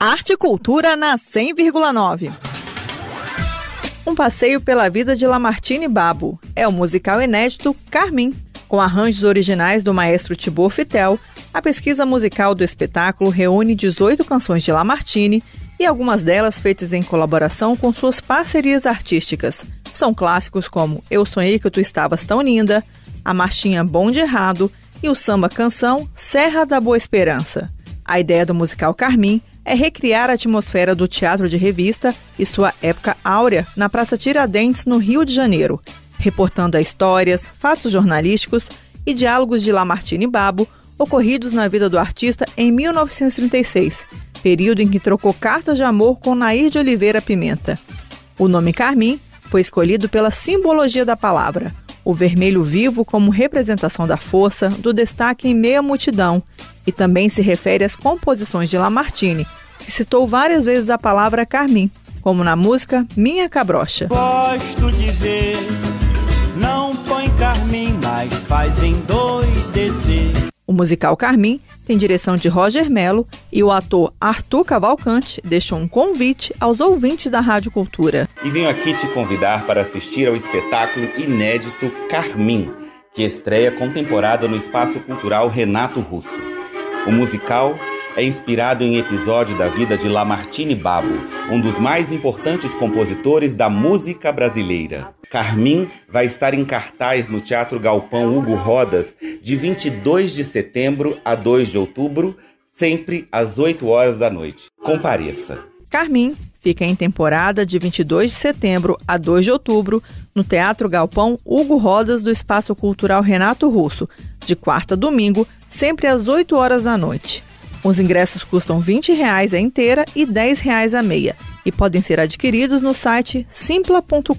Arte e Cultura na 100,9. Um passeio pela vida de Lamartine Babo é o musical inédito Carmim. Com arranjos originais do maestro Tibor Fitel, a pesquisa musical do espetáculo reúne 18 canções de Lamartine e algumas delas feitas em colaboração com suas parcerias artísticas. São clássicos como Eu Sonhei Que Tu Estavas Tão Linda, a marchinha Bom de Errado e o samba canção Serra da Boa Esperança. A ideia do musical Carmim é recriar a atmosfera do teatro de revista e sua época áurea na Praça Tiradentes, no Rio de Janeiro, reportando a histórias, fatos jornalísticos e diálogos de Lamartine Babo ocorridos na vida do artista em 1936, período em que trocou cartas de amor com Nair de Oliveira Pimenta. O nome Carmim foi escolhido pela simbologia da palavra, o vermelho vivo como representação da força, do destaque em meio à multidão, e também se refere às composições de Lamartine, que citou várias vezes a palavra carmim, como na música Minha Cabrocha. Gosto de ver, não põe carmim, mas faz endoidecer. O musical Carmim tem direção de Roger Melo e o ator Arthur Cavalcante deixou um convite aos ouvintes da Rádio Cultura. E venho aqui te convidar para assistir ao espetáculo inédito Carmim, que estreia contemporânea no Espaço Cultural Renato Russo. O musical é inspirado em episódio da vida de Lamartine Babo, um dos mais importantes compositores da música brasileira. Carmim vai estar em cartaz no Teatro Galpão Hugo Rodas de 22 de setembro a 2 de outubro, sempre às 8 horas da noite. Compareça. Carmim fica em temporada de 22 de setembro a 2 de outubro no Teatro Galpão Hugo Rodas do Espaço Cultural Renato Russo, de quarta a domingo, sempre às 8 horas da noite. Os ingressos custam 20 reais a inteira e 10 reais a meia e podem ser adquiridos no site simpla.com.br.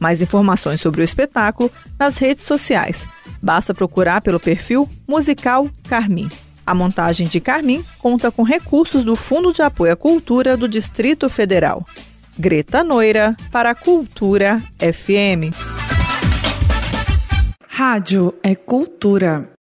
Mais informações sobre o espetáculo nas redes sociais. Basta procurar pelo perfil Musical Carmim. A montagem de Carmim conta com recursos do Fundo de Apoio à Cultura do Distrito Federal. Greta Noira, para a Cultura FM. Rádio é cultura.